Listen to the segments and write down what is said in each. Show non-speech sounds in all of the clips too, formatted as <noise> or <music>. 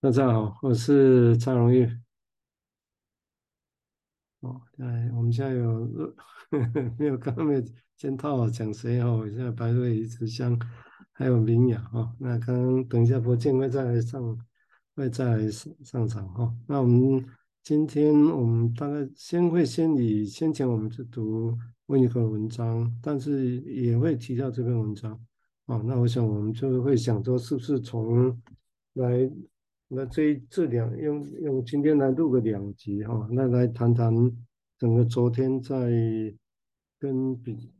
大家好，我是蔡荣玉。哦，对，我们现在有 <laughs> 没有刚刚没有先套好讲谁哦？现在白瑞、慈香还有明雅哦。那刚刚等一下博建会再来上，会再来上上场哈、哦。那我们今天我们大概先会先以先前我们去读温尼可的文章，但是也会提到这篇文章哦。那我想我们就会想说，是不是从来。那这这两用用今天来录个两集哈，那来谈谈整个昨天在跟比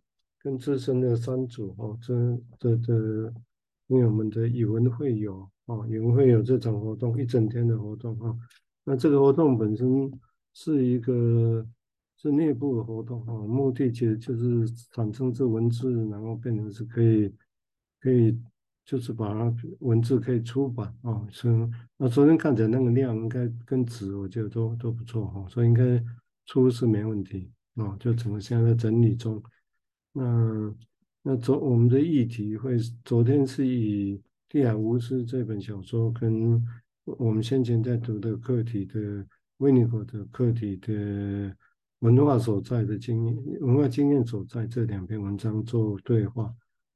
跟自身的三组哈，这这这朋友们的语文会友啊，语文会友这场活动一整天的活动哈，那这个活动本身是一个是内部的活动哈，目的其实就是产生这文字，然后变成是可以可以。就是把它文字可以出版啊，所以那昨天看起来那个量应该跟纸我觉得都都不错哈，所以应该出是没问题啊，就整个现在整理中。那那昨我们的议题会昨天是以《地海巫师》这本小说跟我们先前在读的课题的维尼口的课题的文化所在的经验、文化经验所在这两篇文章做对话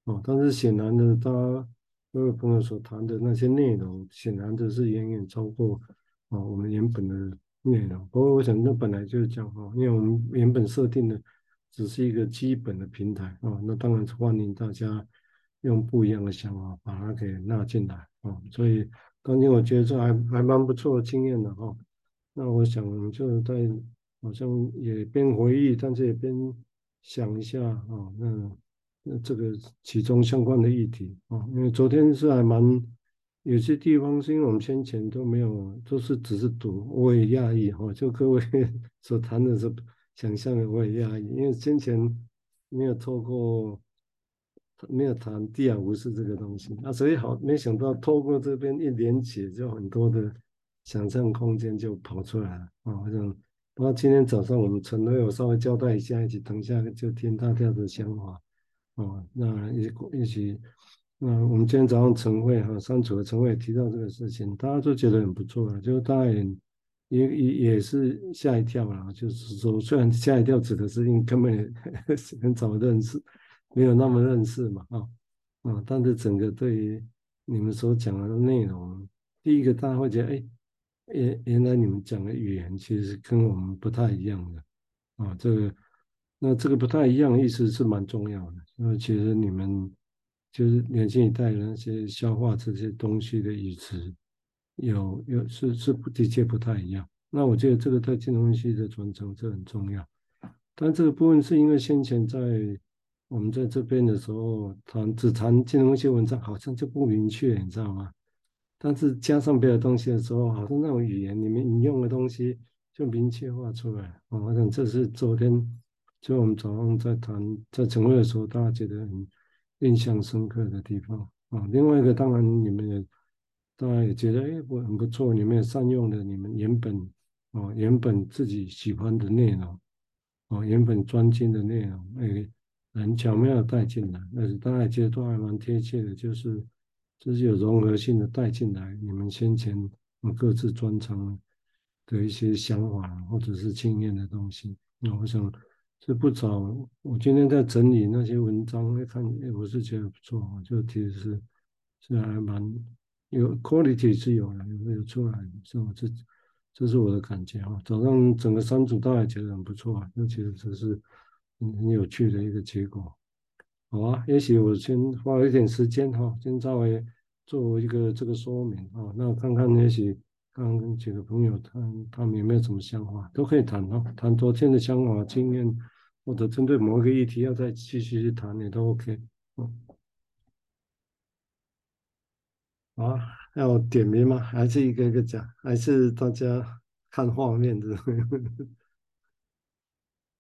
哦，但是显然的他。各位朋友所谈的那些内容，显然的是远远超过啊我们原本的内容。不过，我想那本来就是这样哈，因为我们原本设定的只是一个基本的平台啊，那当然是欢迎大家用不一样的想法把它给纳进来啊。所以当天我觉得这还还蛮不错的经验的哈。那我想我们就在好像也边回忆，但是也边想一下啊，那。那这个其中相关的议题啊，因为昨天是还蛮有些地方是因为我们先前都没有，都是只是读，我也讶异哈，就各位 <laughs> 所谈的是想象的，我也讶异，因为先前没有透过没有谈地海巫师这个东西，啊，所以好没想到透过这边一连结，就很多的想象空间就跑出来了啊，我想，那今天早上我们陈队友稍微交代一下，一起等一下就听大家的想法。哦，那一一起，那我们今天早上晨会哈，三组的晨会提到这个事情，大家都觉得很不错了，就大家也也也是吓一跳了，就是说虽然吓一跳指的是因根本 <laughs> 很早认识，没有那么认识嘛，啊、啊，但是整个对于你们所讲的内容，第一个大家会觉得，哎，原原来你们讲的语言其实跟我们不太一样的，啊、这个。那这个不太一样，意思是蛮重要的。因为其实你们就是年轻一代人那些消化这些东西的语词，有有是是的确不太一样。那我觉得这个对金融分析的传承这很重要。但这个部分是因为先前在我们在这边的时候谈只谈金融分析文章，好像就不明确，你知道吗？但是加上别的东西的时候，好像那种语言里面引用的东西就明确化出来。我想这是昨天。就我们早上在谈在晨会的时候，大家觉得很印象深刻的地方啊。另外一个，当然你们也大家也觉得哎，我很不错，你们也善用了你们原本啊原本自己喜欢的内容啊，原本专精的内容，哎，很巧妙的带进来。但是大家觉得都还蛮贴切的，就是就是有融合性的带进来你们先前各自专长的一些想法或者是经验的东西。那我想。是不早，我今天在整理那些文章，一看，我是觉得不错，就其实是是还蛮有 quality 是有的，有有出来，是我？这这是我的感觉哈。早上整个三组大家觉得很不错啊，那其实只是很很有趣的一个结果。好啊，也许我先花一点时间哈，先稍微做一个这个说明啊，那看看也许。刚刚跟几个朋友谈，他们有没有什么想法，都可以谈哦。谈昨天的想法、经验，或者针对某一个议题要再继续去谈，也都 OK。嗯，啊，要点名吗？还是一个一个讲？还是大家看画面的？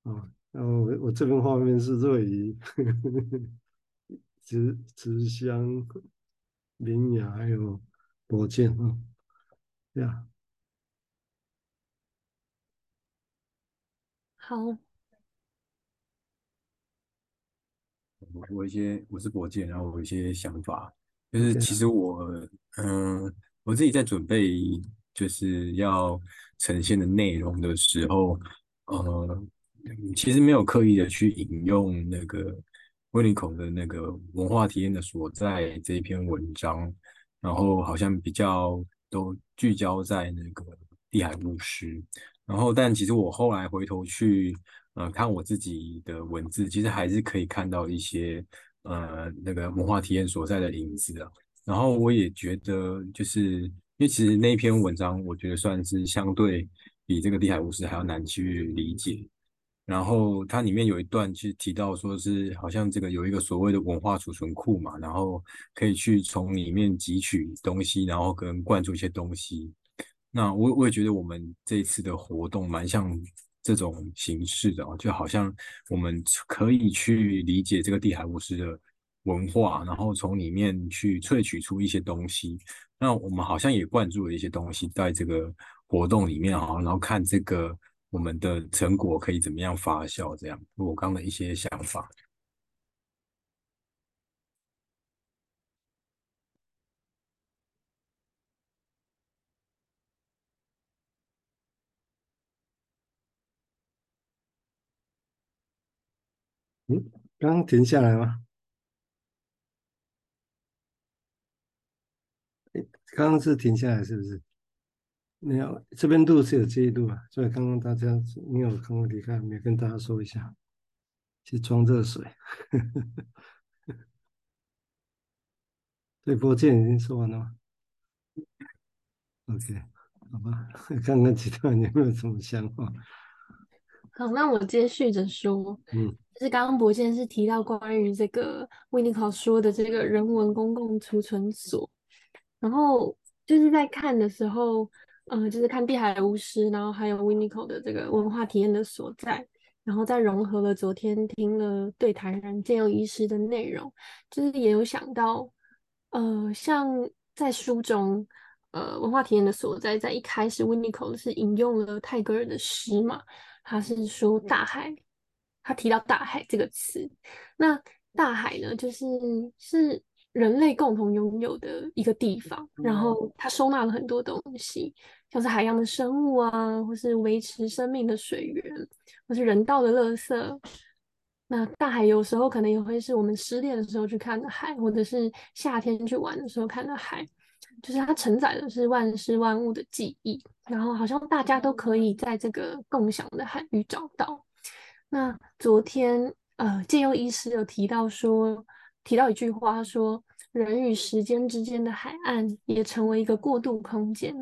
啊，<laughs> 然后我我这边画面是瑞怡、<laughs> 慈慈香、林雅还有博建啊。呀，好。我一些我是博建，然后我一些想法，就是其实我嗯、呃，我自己在准备就是要呈现的内容的时候，呃，其实没有刻意的去引用那个温尼口的那个文化体验的所在这一篇文章，然后好像比较都聚焦在那个地海牧师，然后但其实我后来回头去呃看我自己的文字，其实还是可以看到一些呃那个文化体验所在的影子啊。然后我也觉得，就是因为其实那篇文章，我觉得算是相对比这个地海巫师还要难去理解。然后它里面有一段去提到，说是好像这个有一个所谓的文化储存库嘛，然后可以去从里面汲取东西，然后跟灌注一些东西。那我我也觉得我们这一次的活动蛮像这种形式的哦，就好像我们可以去理解这个地海巫师的。文化，然后从里面去萃取出一些东西。那我们好像也灌注了一些东西在这个活动里面啊，然后看这个我们的成果可以怎么样发酵，这样我刚的一些想法。嗯，刚刚停下来吗？哎刚刚是停下来是不是？没有，这边录是有记录啊，所以刚刚大家你有看过离开没？跟大家说一下，去装热水。对，播件已经说完了吗？OK，好吧，看看其他人有没有什么想法。好，那我接续着说，嗯，就是刚刚博健是提到关于这个维尼考说的这个人文公共储存所。然后就是在看的时候，呃，就是看碧海巫师，然后还有 Winneco 的这个文化体验的所在，然后再融合了昨天听了对谈人建佑医师的内容，就是也有想到，呃，像在书中，呃，文化体验的所在，在一开始 Winneco 是引用了泰戈尔的诗嘛，他是说大海，他提到大海这个词，那大海呢，就是是。人类共同拥有的一个地方，然后它收纳了很多东西，像是海洋的生物啊，或是维持生命的水源，或是人道的垃圾。那大海有时候可能也会是我们失恋的时候去看的海，或者是夏天去玩的时候看的海，就是它承载的是万事万物的记忆，然后好像大家都可以在这个共享的海域找到。那昨天呃，建佑医师有提到说。提到一句话说，人与时间之间的海岸也成为一个过渡空间。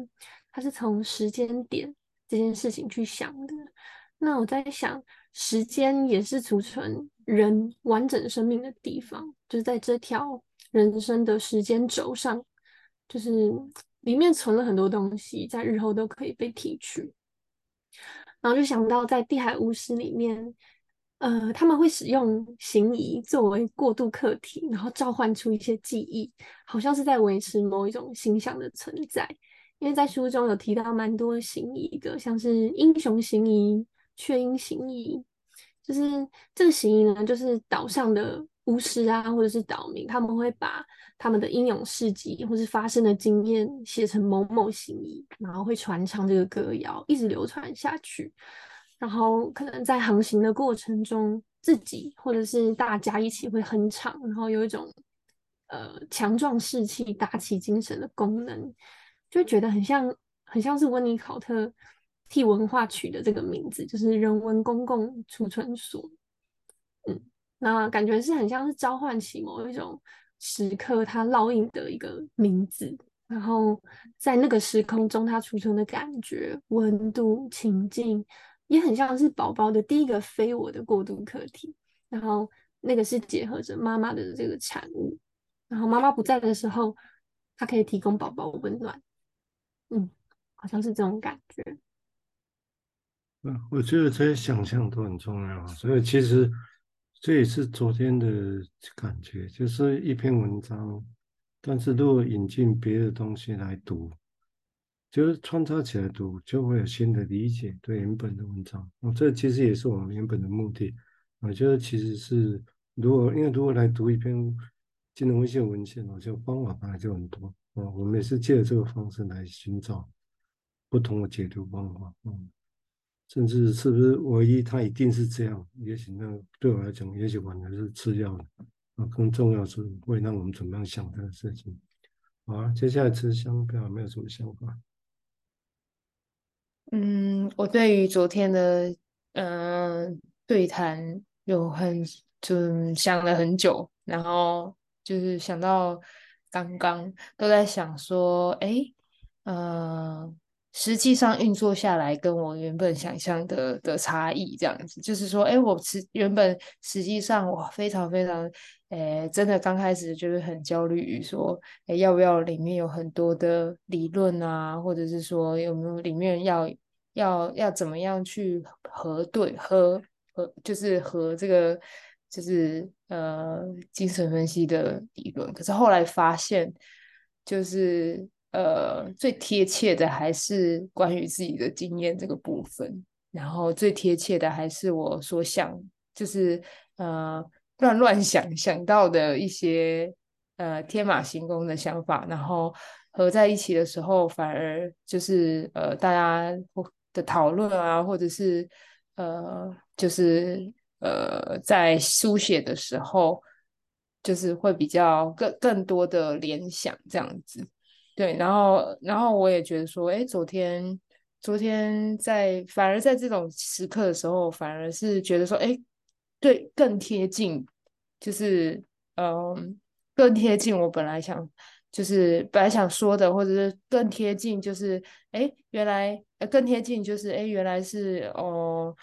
它是从时间点这件事情去想的。那我在想，时间也是储存人完整生命的地方，就是在这条人生的时间轴上，就是里面存了很多东西，在日后都可以被提取。然后就想到在地海巫师里面。呃，他们会使用行仪作为过渡客体，然后召唤出一些记忆，好像是在维持某一种形象的存在。因为在书中有提到蛮多行仪的，像是英雄行仪、雀鹰行仪，就是这个行仪呢，就是岛上的巫师啊，或者是岛民，他们会把他们的英勇事迹或是发生的经验写成某某行仪，然后会传唱这个歌谣，一直流传下去。然后可能在航行的过程中，自己或者是大家一起会哼唱，然后有一种呃强壮士气、打起精神的功能，就觉得很像很像是温尼考特替文化取的这个名字，就是人文公共储存所。嗯，那感觉是很像是召唤起某一种时刻它烙印的一个名字，然后在那个时空中它储存的感觉、温度、情境。也很像是宝宝的第一个非我的过渡客体，然后那个是结合着妈妈的这个产物，然后妈妈不在的时候，它可以提供宝宝温暖，嗯，好像是这种感觉。嗯，我觉得这些想象都很重要，所以其实这也是昨天的感觉，就是一篇文章，但是如果引进别的东西来读。就是穿插起来读，就会有新的理解对原本的文章。哦，这其实也是我们原本的目的。我觉得其实是，如果因为如果来读一篇金融文献文献，我觉得方法本来就很多。啊，我们也是借着这个方式来寻找不同的解读方法，嗯，甚至是不是唯一，它一定是这样？也许那对我来讲，也许反而是次要的，啊，更重要是会让我们怎么样想这个事情。好啊，接下来吃香不知道有没有什么想法？嗯，我对于昨天的嗯、呃、对谈有很就想了很久，然后就是想到刚刚都在想说，哎，呃，实际上运作下来跟我原本想象的的差异这样子，就是说，哎，我实原本实际上我非常非常，哎，真的刚开始就是很焦虑于说，哎，要不要里面有很多的理论啊，或者是说有没有里面要。要要怎么样去核对和和就是和这个就是呃精神分析的理论，可是后来发现，就是呃最贴切的还是关于自己的经验这个部分，然后最贴切的还是我所想，就是呃乱乱想想到的一些呃天马行空的想法，然后合在一起的时候，反而就是呃大家。的讨论啊，或者是呃，就是呃，在书写的时候，就是会比较更更多的联想这样子。对，然后然后我也觉得说，哎，昨天昨天在反而在这种时刻的时候，反而是觉得说，哎，对，更贴近，就是嗯、更贴近我本来想。就是本来想说的，或者是更贴近，就是哎，原来更贴近，就是哎，原来是哦，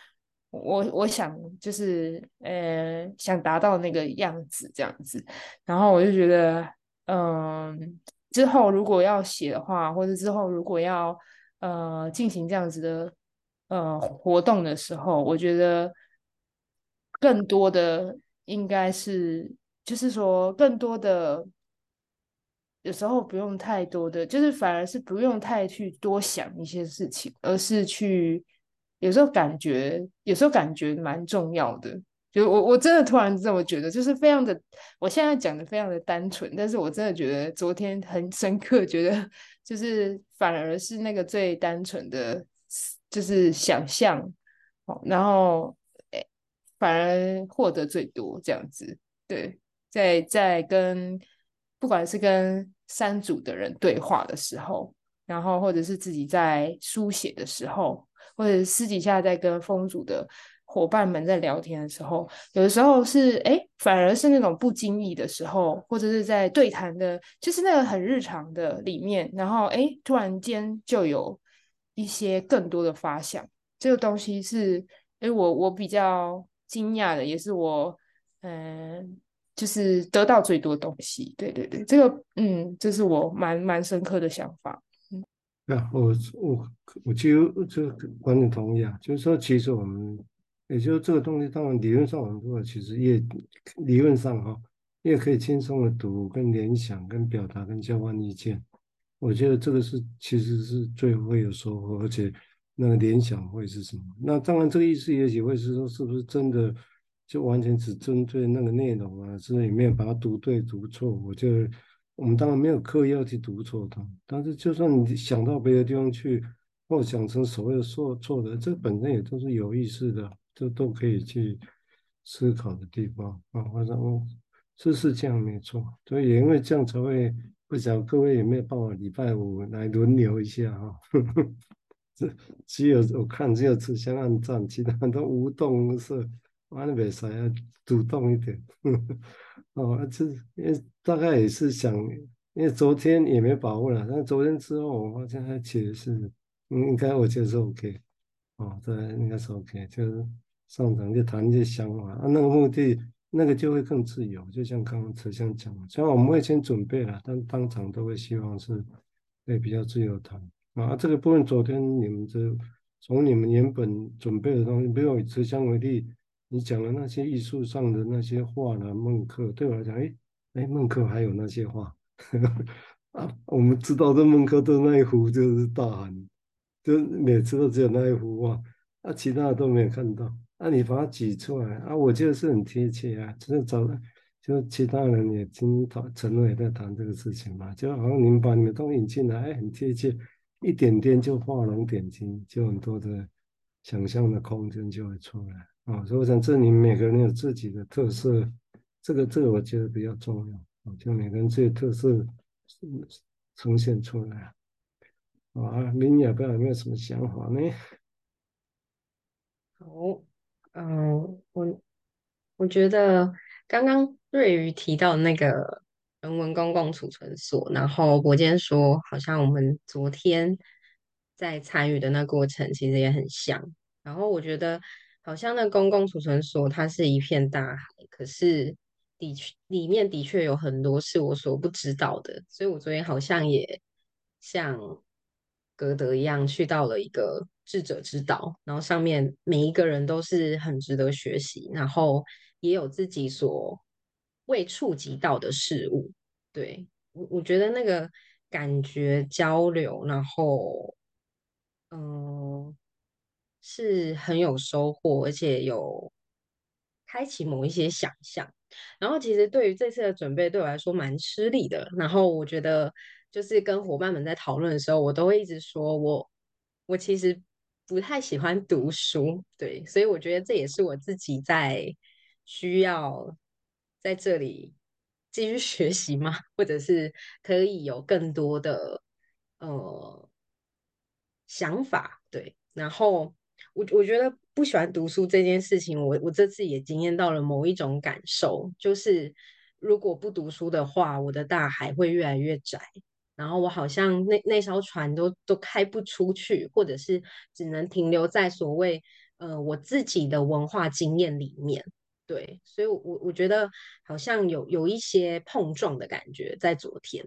我我想就是呃想达到那个样子这样子，然后我就觉得嗯，之后如果要写的话，或者之后如果要呃进行这样子的呃活动的时候，我觉得更多的应该是就是说更多的。有时候不用太多的，就是反而是不用太去多想一些事情，而是去有时候感觉，有时候感觉蛮重要的。就我我真的突然这么觉得，就是非常的，我现在讲的非常的单纯，但是我真的觉得昨天很深刻，觉得就是反而是那个最单纯的，就是想象，然后诶，反而获得最多这样子。对，在在跟。不管是跟三组的人对话的时候，然后或者是自己在书写的时候，或者私底下在跟风组的伙伴们在聊天的时候，有的时候是哎，反而是那种不经意的时候，或者是在对谈的，就是那个很日常的里面，然后哎，突然间就有一些更多的发想。这个东西是哎，我我比较惊讶的，也是我嗯。就是得到最多东西，对对对，这个嗯，这是我蛮蛮深刻的想法。嗯，啊，我我我其实这个观点同意啊，就是说，其实我们也就是这个东西，当然理论上我们说，其实越理论上哈，越可以轻松的读、跟联想、跟表达、跟交换意见。我觉得这个是其实是最会有收获，而且那个联想会是什么？那当然这个意思也许会是说，是不是真的？就完全只针对那个内容啊，之类里面把它读对读错，我就我们当然没有刻意要去读错它，但是就算你想到别的地方去，或想成所谓的错错的，这本身也都是有意思的，这都可以去思考的地方啊。或者哦，是是这样没错，所以也因为这样才会不晓得各位有没有办法礼拜五来轮流一下哈。这只有我看只有吃香按赞，其他都无动无色。完了没啥，要主动一点。哦，这因为大概也是想，因为昨天也没把握了，但昨天之后我发现他其实是，嗯应该我觉得是 OK。哦，对，应该是 OK，就是上场就谈一些想法，啊，那个目的那个就会更自由，就像刚刚慈祥讲的，虽然我们会先准备了，但当场都会希望是会比较自由谈。啊，这个部分昨天你们这从你们原本准备的东西，比如以慈祥为例。你讲的那些艺术上的那些画呢？孟克对我来讲，哎哎，孟克还有那些画 <laughs> 啊，我们知道的孟克的那一幅就是大喊，就每次都只有那一幅画，啊，其他的都没有看到。那、你把它挤出来啊，我觉得是很贴切啊，就是找，就其他人也经常承诺也在谈这个事情嘛，就好像你们把你们东西引进来，哎，很贴切，一点点就画龙点睛，就很多的想象的空间就会出来啊、哦。所以我想，这里每个人有自己的特色，这个这个我觉得比较重要啊，就每个人自己特色呈现出来啊。啊，明雅不知道有没有什么想法呢？好，嗯，我我觉得。刚刚瑞瑜提到那个人文公共储存所，然后伯坚说，好像我们昨天在参与的那过程其实也很像。然后我觉得，好像那公共储存所它是一片大海，可是的确里面的确有很多是我所不知道的。所以我昨天好像也像格德一样去到了一个智者之岛，然后上面每一个人都是很值得学习，然后。也有自己所未触及到的事物，对，我我觉得那个感觉交流，然后嗯，是很有收获，而且有开启某一些想象。然后其实对于这次的准备，对我来说蛮吃力的。然后我觉得就是跟伙伴们在讨论的时候，我都会一直说我我其实不太喜欢读书，对，所以我觉得这也是我自己在。需要在这里继续 <laughs> 学习吗？或者是可以有更多的呃想法？对，然后我我觉得不喜欢读书这件事情，我我这次也经验到了某一种感受，就是如果不读书的话，我的大海会越来越窄，然后我好像那那艘船都都开不出去，或者是只能停留在所谓呃我自己的文化经验里面。对，所以我，我我觉得好像有有一些碰撞的感觉在昨天，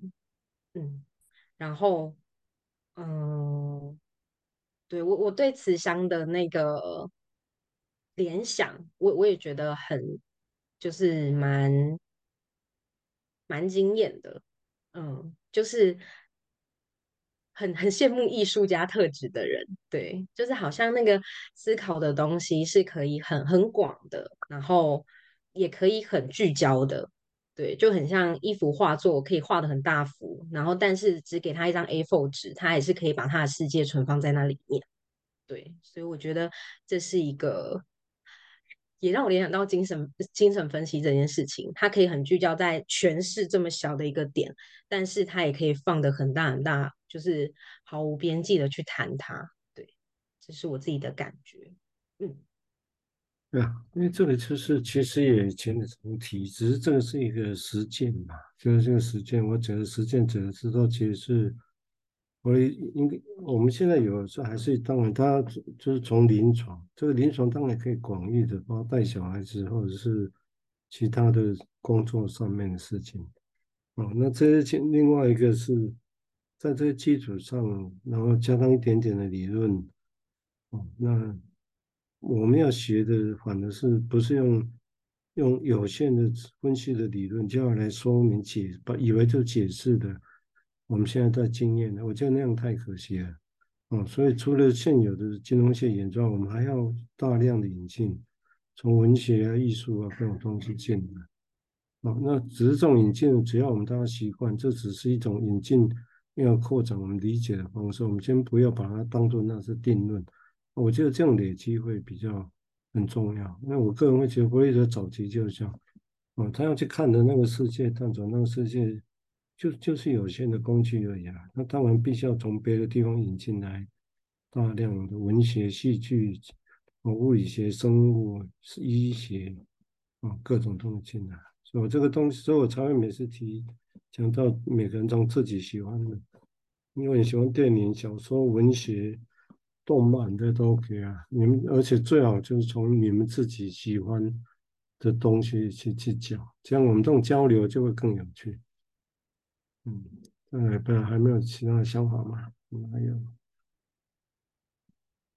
嗯，然后，嗯，对我我对慈香的那个联想，我我也觉得很就是蛮蛮惊艳的，嗯，就是。很很羡慕艺术家特质的人，对，就是好像那个思考的东西是可以很很广的，然后也可以很聚焦的，对，就很像一幅画作可以画的很大幅，然后但是只给他一张 A4 纸，他也是可以把他的世界存放在那里面，对，所以我觉得这是一个。也让我联想到精神精神分析这件事情，它可以很聚焦在诠释这么小的一个点，但是它也可以放得很大很大，就是毫无边际的去谈它。对，这是我自己的感觉。嗯，对啊，因为这个就是其实也前的成体，只是这个是一个实践嘛，就是这个实践，我整个实践整个知道其实是。我应该，我们现在有时候还是当然，他就是从临床，这个临床当然可以广义的，包括带小孩子或者是其他的工作上面的事情。哦，那这些另外一个是在这个基础上，然后加上一点点的理论。哦，那我们要学的反而是不是用用有限的分析的理论就要来说明解，把以为就解释的。我们现在在经验的，我觉得那样太可惜了，哦，所以除了现有的金融学演状，我们还要大量的引进，从文学啊、艺术啊各种东西进来，哦，那只是这种引进，只要我们大家习惯，这只是一种引进，要扩展我们理解的方式，我们先不要把它当做那是定论，我觉得这样累积会比较很重要。那我个人会觉得，弗洛伊德早期就是这样，哦，他要去看的那个世界，探索那个世界。就就是有限的工具而已啊，那当然必须要从别的地方引进来大量的文学、戏剧、啊物理学、生物、医学啊各种东西进来。所以我这个东西，所以我才会每次提讲到每个人从自己喜欢的，因为你喜欢电影、小说、文学、动漫这都 OK 啊。你们而且最好就是从你们自己喜欢的东西去去讲，这样我们这种交流就会更有趣。嗯，呃，不然，还没有其他的想法吗？嗯，还有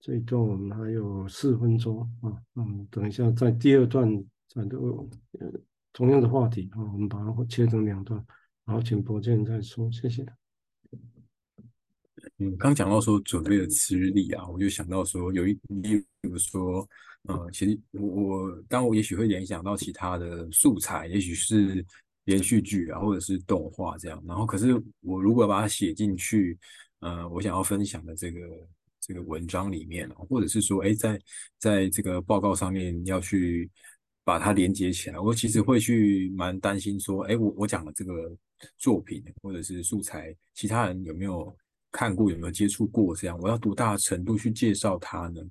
这一段我们还有四分钟啊，嗯，等一下在第二段再都呃同样的话题啊，我们把它切成两段，然后请伯健再说，谢谢。嗯，刚讲到说准备的吃力啊，我就想到说有一例如说呃，其实我我当我也许会联想到其他的素材，也许是连续剧啊，或者是动画这样。然后，可是我如果把它写进去，呃，我想要分享的这个这个文章里面，或者是说，哎，在在这个报告上面要去把它连接起来，我其实会去蛮担心说，哎，我我讲的这个作品或者是素材，其他人有没有？看过有没有接触过这样？我要多大的程度去介绍它呢？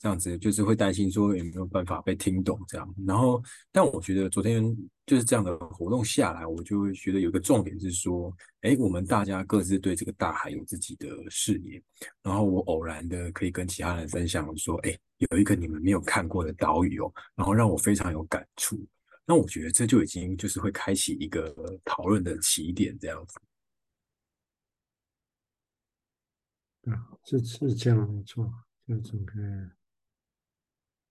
这样子就是会担心说有没有办法被听懂这样。然后，但我觉得昨天就是这样的活动下来，我就会觉得有个重点是说，哎，我们大家各自对这个大海有自己的视野。然后我偶然的可以跟其他人分享说，哎，有一个你们没有看过的岛屿哦，然后让我非常有感触。那我觉得这就已经就是会开启一个讨论的起点这样子。啊，是是这样没错，就整个。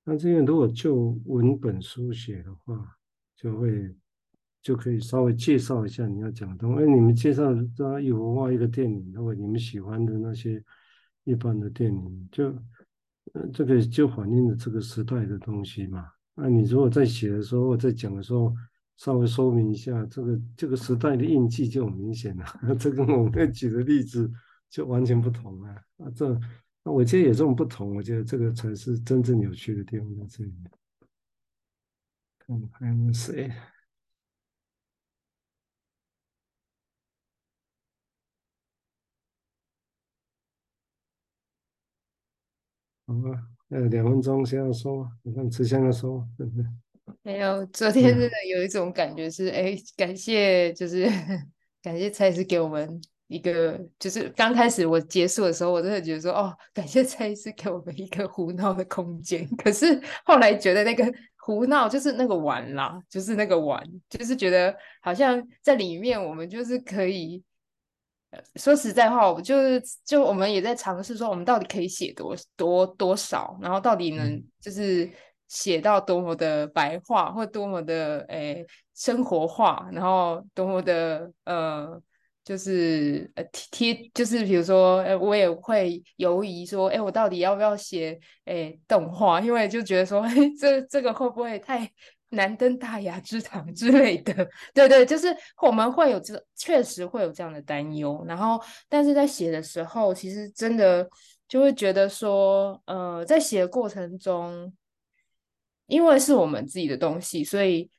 那这样如果就文本书写的话，就会就可以稍微介绍一下你要讲的东西。哎，你们介绍这一幅画、一个电影，如果你们喜欢的那些一般的电影，就呃这个就反映了这个时代的东西嘛。那你如果在写的时候，在讲的时候，稍微说明一下这个这个时代的印记就很明显了。<laughs> 这跟我们举的例子。就完全不同了啊！这，那我觉得有这种不同，我觉得这个才是真正有趣的地方在这里。看还有谁？好吧，还有两分钟，先要说，你看吃香的说，对不对？没有，昨天真的有一种感觉是，哎、感谢，就是 <laughs> 感谢蔡司给我们。一个就是刚开始我结束的时候，我真的觉得说哦，感谢蔡医师给我们一个胡闹的空间。可是后来觉得那个胡闹就是那个玩啦，就是那个玩，就是觉得好像在里面我们就是可以，说实在话，我就是就我们也在尝试说，我们到底可以写多多多少，然后到底能就是写到多么的白话，或多么的诶生活化，然后多么的呃。就是呃贴，就是比如说，呃，我也会犹疑说，哎，我到底要不要写哎动画？因为就觉得说，<laughs> 哎，这这个会不会太难登大雅之堂之类的？<laughs> 对对，就是我们会有这，确实会有这样的担忧。然后，但是在写的时候，其实真的就会觉得说，呃，在写的过程中，因为是我们自己的东西，所以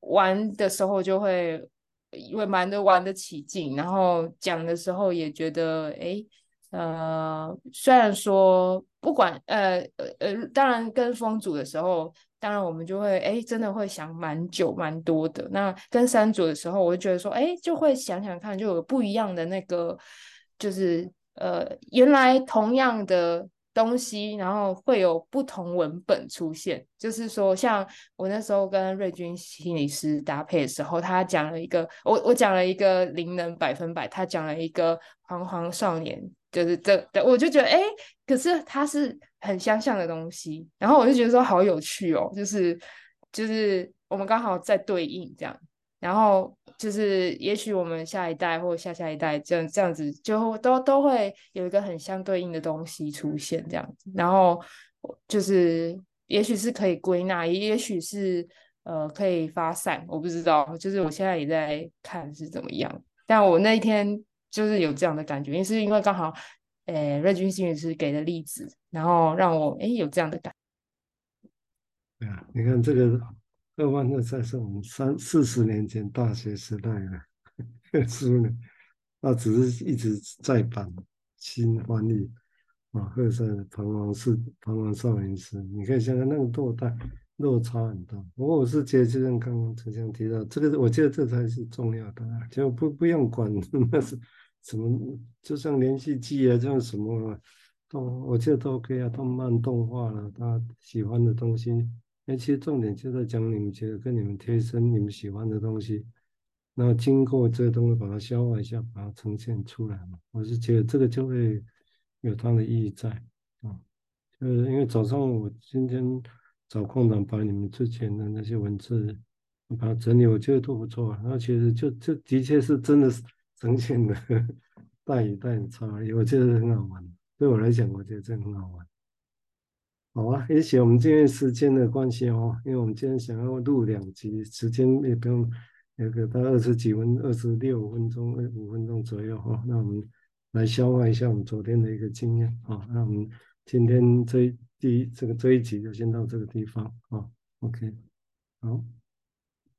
玩的时候就会。因为蛮的玩得起劲，然后讲的时候也觉得，哎，呃，虽然说不管，呃呃呃，当然跟风组的时候，当然我们就会，哎，真的会想蛮久蛮多的。那跟三组的时候，我就觉得说，哎，就会想想看，就有不一样的那个，就是呃，原来同样的。东西，然后会有不同文本出现，就是说，像我那时候跟瑞君心理师搭配的时候，他讲了一个，我我讲了一个灵能百分百，他讲了一个黄黄少年，就是这，我就觉得，哎，可是他是很相像的东西，然后我就觉得说好有趣哦，就是就是我们刚好在对应这样，然后。就是，也许我们下一代或下下一代这样这样子，就都都会有一个很相对应的东西出现这样子。然后就是，也许是可以归纳，也也许是呃可以发散，我不知道。就是我现在也在看是怎么样。但我那一天就是有这样的感觉，因为是因为刚好，诶，瑞君心理师给的例子，然后让我诶有这样的感觉。对啊，你看这个。二万二才是我们三四十年前大学时代的书呢，那只是一直在版新翻译啊。贺山的彷徨是彷徨少年时，你可以想想那个落代落差很大。不过我是觉得，就像刚刚陈翔提到，这个我觉得这才是重要的，就不不用管那是什么，就像连续剧啊，像什么动，我觉得都 OK 啊，动漫动画了，他喜欢的东西。哎，其实重点就在讲你们觉得跟你们贴身、你们喜欢的东西，然后经过这个东西把它消化一下，把它呈现出来嘛。我是觉得这个就会有它的意义在啊。就是因为早上我今天找空档把你们之前的那些文字把它整理，我觉得都不错。然后其实就这的确是真的是 <laughs> 呈现的 <laughs> 代与代的差异，我觉得很好玩。对我来讲，我觉得这很好玩。好啊，也许我们今天时间的关系哦，因为我们今天想要录两集，时间也不用有个大概二十几分，二十六分钟、二五分钟左右哈、哦。那我们来消化一下我们昨天的一个经验啊、那我们今天这第一这个这一集就先到这个地方啊、OK，好。